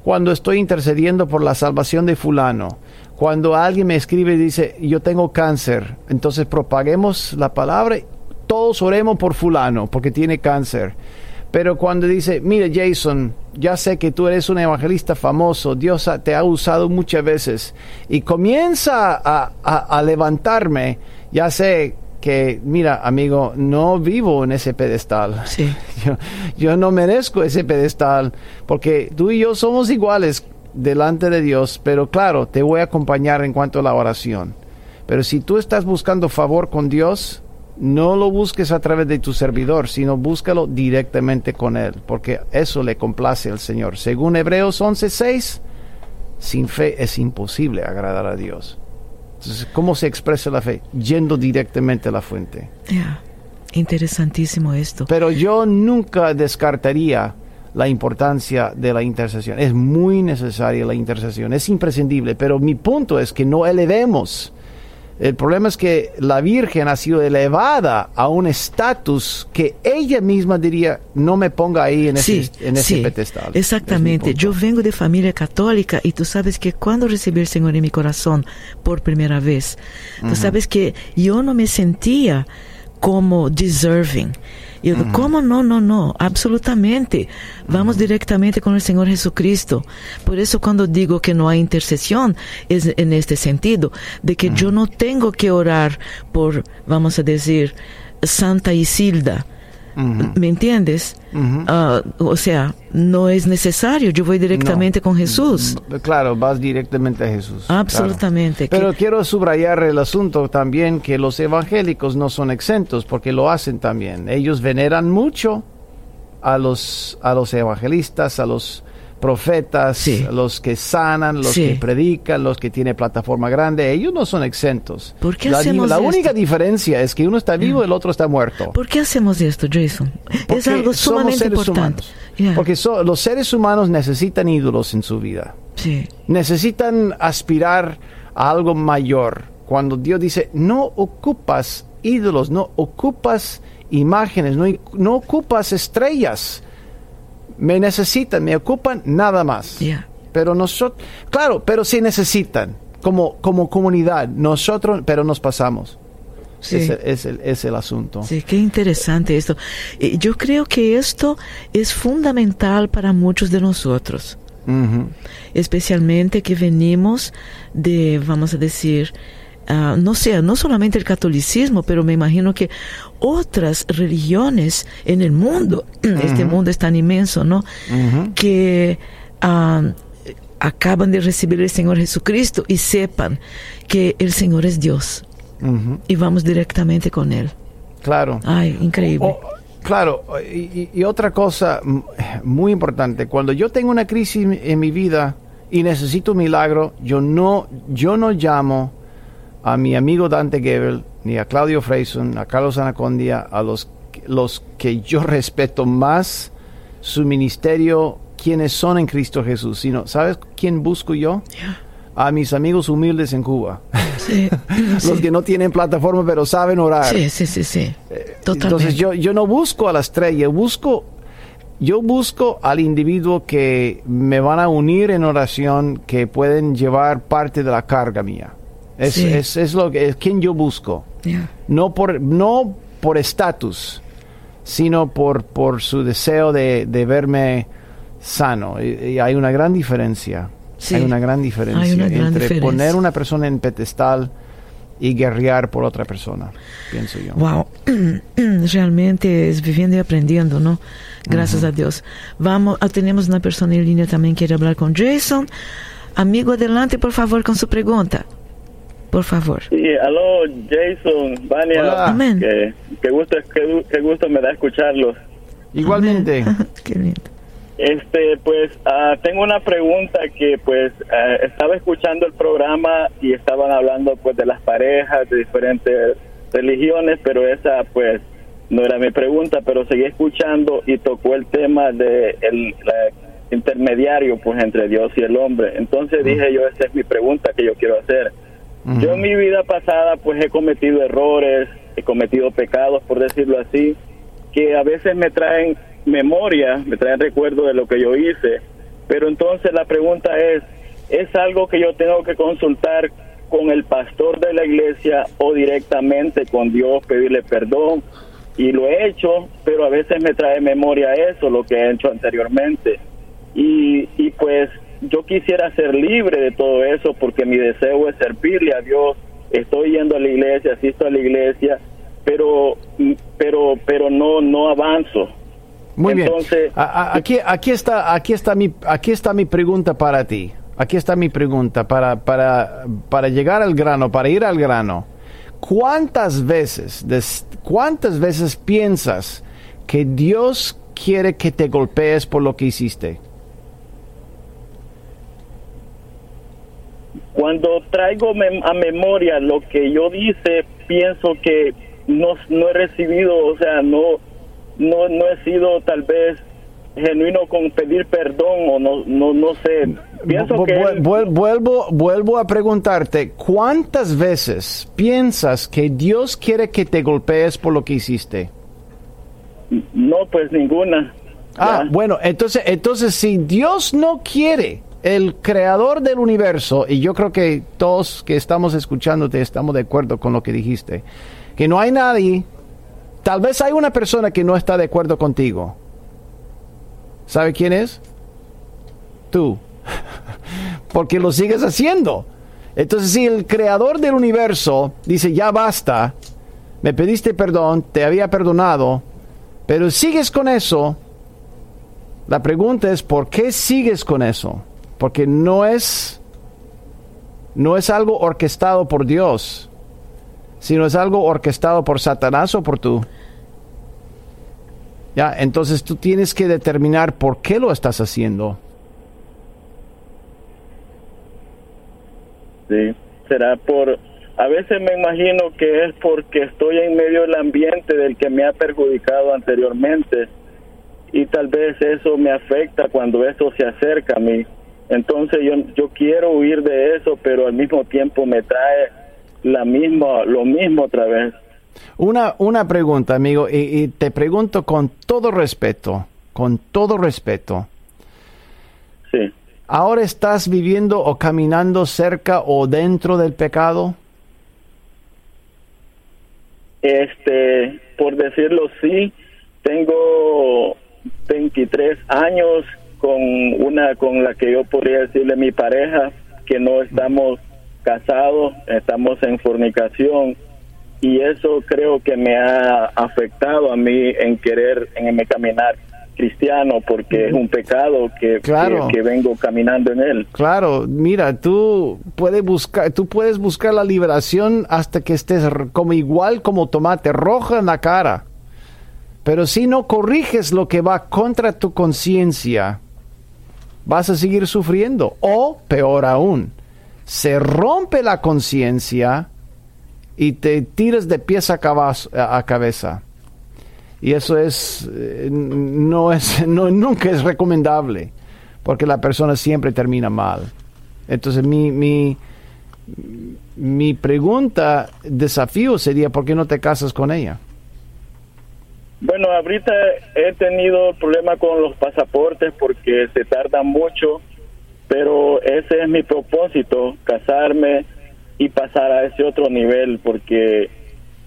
cuando estoy intercediendo por la salvación de fulano, cuando alguien me escribe y dice, yo tengo cáncer, entonces propaguemos la palabra, todos oremos por fulano porque tiene cáncer. Pero cuando dice, mire Jason, ya sé que tú eres un evangelista famoso, Dios te ha usado muchas veces, y comienza a, a- a levantarme, ya sé que, mira amigo, no vivo en ese pedestal. Sí. Yo, yo no merezco ese pedestal porque tú y yo somos iguales delante de Dios, pero claro, te voy a acompañar en cuanto a la oración. Pero si tú estás buscando favor con Dios, no lo busques a través de tu servidor, sino búscalo directamente con Él, porque eso le complace al Señor. Según Hebreos 11:6, sin fe es imposible agradar a Dios. Entonces, ¿cómo se expresa la fe? Yendo directamente a la fuente. Ya, Interesantísimo esto. Pero yo nunca descartaría la importancia de la intercesión. Es muy necesaria la intercesión, es imprescindible, pero mi punto es que no elevemos. El problema es que la Virgen ha sido elevada a un estatus que ella misma diría, no me ponga ahí en ese, Sí, en ese sí, pedestal. exactamente. Es Yo vengo de familia católica y tú sabes que cuando recibí el Señor en mi corazón por primera vez, tú sabes que yo no me sentía como deserving. Y yo digo, ¿cómo no? No, no, absolutamente. Vamos directamente con el Señor Jesucristo. Por eso cuando digo que no hay intercesión, es en este sentido, de que yo no tengo que orar por, vamos a decir, Santa Isilda, ¿Me entiendes? Ah, o sea, no es necesario, yo voy directamente No. con Jesús. Claro, vas directamente a Jesús. claro. Absolutamente. Pero que- quiero subrayar el asunto también que los evangélicos no son exentos porque lo hacen también. Ellos veneran mucho a los, a los evangelistas, a los profetas, Sí. los que sanan, los Sí. que predican, los que tienen plataforma grande. Ellos no son exentos. ¿Por qué la hacemos la esto? única diferencia es que uno está vivo y el otro está muerto. ¿Por qué hacemos esto, Jason? es algo somos sumamente seres importante. Yeah. Porque so- los seres humanos necesitan ídolos en su vida. Sí, necesitan aspirar a algo mayor. Cuando Dios dice, no ocupas ídolos, no ocupas imágenes, no, no ocupas estrellas. Me necesitan, me ocupan nada más. Yeah. Pero nosotros, claro, pero sí necesitan, como, como comunidad, nosotros, pero nos pasamos. sí. Es, el, es, el, es el asunto. Sí, qué interesante esto. Eh, Yo creo que esto es fundamental para muchos de nosotros, especialmente que venimos de, vamos a decir, ah, no sé, no solamente el catolicismo, pero me imagino que otras religiones en el mundo, este mundo es tan inmenso, ¿no? Que ah, acaban de recibir el Señor Jesucristo y sepan que el Señor es Dios y vamos directamente con Él. Claro. Ay, increíble. Claro, y, y- otra cosa muy importante, cuando yo tengo una crisis en mi vida y necesito un milagro, yo no, yo no llamo a mi amigo Dante Gebel, ni a Claudio Freyson, a Carlos Anacondia, a los, los que yo respeto más su ministerio, quienes son en Cristo Jesús, sino, ¿sabes quién busco yo? A mis amigos humildes en Cuba, Sí, los que no tienen plataforma pero saben orar. sí, sí, sí, sí. Totalmente. Entonces yo, yo no busco a la estrella, busco, yo busco al individuo que me van a unir en oración, que pueden llevar parte de la carga mía. Es, Sí. es, es lo que es quien yo busco. Yeah. No por, no por estatus, sino por, por su deseo de, de verme sano. Y, y hay una gran diferencia. Sí. Hay una gran diferencia Hay una gran entre diferencia. poner una persona en pedestal y guerrear por otra persona, pienso yo. Wow, realmente es viviendo y aprendiendo, ¿no? Gracias a Dios. Vamos, ah, tenemos una persona en línea también que quiere hablar con Jason. Amigo, adelante, por favor, con su pregunta. Por favor. Sí, aló, Jason, Vania. Hola. Amén. Que gusto, que gusto me da escucharlos. Igualmente. Qué lindo. Este, pues, ah, tengo una pregunta que, pues, ah, estaba escuchando el programa y estaban hablando, pues, de las parejas de diferentes religiones, pero esa, pues, no era mi pregunta, pero seguí escuchando y tocó el tema de el la- intermediario, pues, entre Dios y el hombre. Entonces dije yo, esa es mi pregunta que yo quiero hacer. Yo en mi vida pasada pues he cometido errores, he cometido pecados, por decirlo así, que a veces me traen memoria, me traen recuerdo de lo que yo hice. Pero entonces la pregunta es, ¿es algo que yo tengo que consultar con el pastor de la iglesia o directamente con Dios, pedirle perdón? Y lo he hecho, pero a veces me trae memoria eso, lo que he hecho anteriormente. Y, y pues yo quisiera ser libre de todo eso porque mi deseo es servirle a Dios. Estoy yendo a la iglesia, asisto a la iglesia, pero pero pero no no avanzo. Muy bien. Entonces- A- a- aquí, aquí está, aquí está mi, aquí está mi pregunta para ti. Aquí está mi pregunta para, para, para llegar al grano, para ir al grano. ¿Cuántas veces, des- cuántas veces piensas que Dios quiere que te golpees por lo que hiciste? Cuando traigo mem- a memoria lo que yo dice, pienso que no, no he recibido, o sea, no, no, no he sido tal vez genuino con pedir perdón o no, no, no sé. Pienso Vu- que vu- vuelvo, vuelvo a preguntarte, ¿cuántas veces piensas que Dios quiere que te golpees por lo que hiciste? no, pues ninguna. Ah, Ya. bueno, entonces, entonces si Dios no quiere, el creador del universo, y yo creo que todos que estamos escuchándote estamos de acuerdo con lo que dijiste, que no hay nadie, tal vez hay una persona que no está de acuerdo contigo. ¿Sabe quién es? Tú. Porque lo sigues haciendo. Entonces, si el creador del universo dice, ya basta, me pediste perdón, te había perdonado, Pero sigues con eso. La pregunta es, ¿por qué sigues con eso? Porque no es, no es algo orquestado por Dios, sino es algo orquestado por Satanás o por tú. Ya, entonces tú tienes que determinar por qué lo estás haciendo. Sí, será por... A veces me imagino que es porque estoy en medio del ambiente del que me ha perjudicado anteriormente y tal vez eso me afecta cuando eso se acerca a mí. Entonces yo, yo quiero huir de eso, pero al mismo tiempo me trae la misma, lo mismo otra vez. Una, una pregunta, amigo, y, y te pregunto con todo respeto, con todo respeto. Sí. ¿Ahora estás viviendo o caminando cerca o dentro del pecado? Este, por decirlo sí, tengo 23 años con una con la que yo podría decirle mi pareja que no estamos casados, estamos en fornicación y eso creo que me ha afectado a mí en querer en mi caminar cristiano porque es un pecado que, Claro. que, que vengo caminando en él. Claro, mira, tú puedes buscar, tú puedes buscar la liberación hasta que estés como igual como tomate roja en la cara. Pero si no corriges lo que va contra tu conciencia, vas a seguir sufriendo. O, peor aún, se rompe la conciencia y te tiras de pies a, cabaz- a cabeza. Y eso es, eh, no es, no, nunca es recomendable, porque la persona siempre termina mal. Entonces mi, mi, mi pregunta, desafío sería, ¿por qué no te casas con ella? Bueno, ahorita he tenido problema con los pasaportes porque se tardan mucho, pero ese es mi propósito, casarme y pasar a ese otro nivel, porque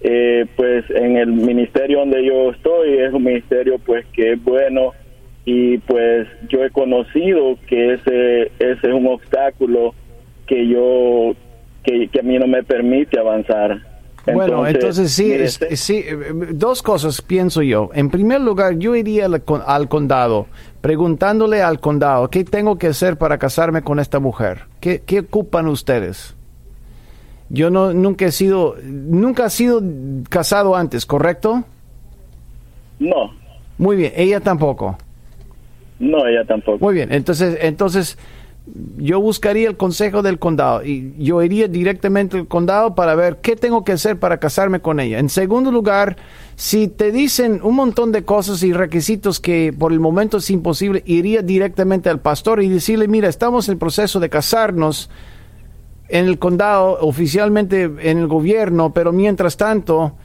eh, pues en el ministerio donde yo estoy es un ministerio pues que es bueno y pues yo he conocido que ese, ese es un obstáculo que yo, que, que a mí no me permite avanzar. Bueno, entonces sí, mire, es- sí, eh, dos cosas pienso yo. En primer lugar, yo iría al condado preguntándole al condado, ¿qué tengo que hacer para casarme con esta mujer? ¿Qué, qué ocupan ustedes? Yo no, nunca he sido, nunca he sido casado antes, ¿correcto? No, Muy bien, ella tampoco. no, ella tampoco. Muy bien, entonces, entonces yo buscaría el consejo del condado y yo iría directamente al condado para ver qué tengo que hacer para casarme con ella. En segundo lugar, si te dicen un montón de cosas y requisitos que por el momento es imposible, iría directamente al pastor y decirle, mira, estamos en el proceso de casarnos en el condado, oficialmente en el gobierno, pero mientras tanto,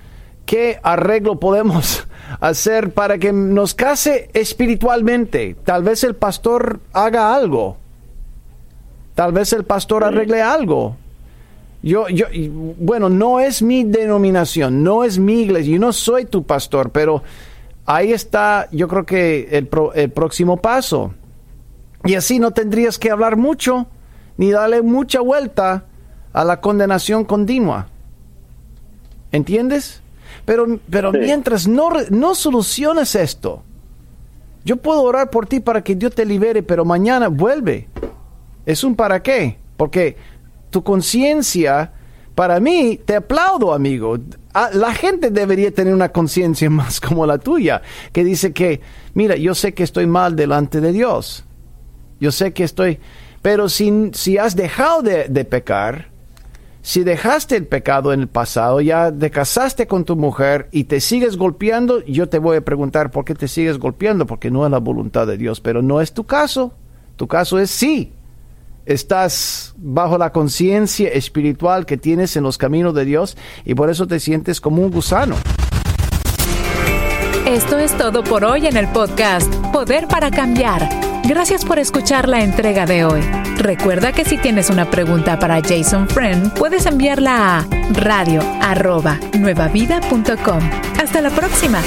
¿qué arreglo podemos hacer para que nos case espiritualmente? Tal vez el pastor haga algo. Tal vez el pastor arregle algo. Yo, yo, bueno, no es mi denominación, no es mi iglesia, yo no soy tu pastor, pero ahí está, yo creo que el, pro- el próximo paso. Y así no tendrías que hablar mucho, ni darle mucha vuelta a la condenación continua. ¿Entiendes? Pero, pero Sí. mientras no, no soluciones esto, yo puedo orar por ti para que Dios te libere, pero mañana vuelve. Es un para qué. Porque tu conciencia, para mí, te aplaudo, amigo. Ah, La gente debería tener una conciencia más como la tuya, que dice que, mira, yo sé que estoy mal delante de Dios. Yo sé que estoy... Pero si, si has dejado de, de pecar, si dejaste el pecado en el pasado, ya te casaste con tu mujer y te sigues golpeando, yo te voy a preguntar por qué te sigues golpeando, porque no es la voluntad de Dios, pero no es tu caso. Tu caso es sí. Estás bajo la conciencia espiritual que tienes en los caminos de Dios y por eso te sientes como un gusano. Esto es todo por hoy en el podcast Poder para Cambiar. Gracias por escuchar la entrega de hoy. Recuerda que si tienes una pregunta para Jason Friend, puedes enviarla a radio arroba nuevavida.com. Hasta la próxima.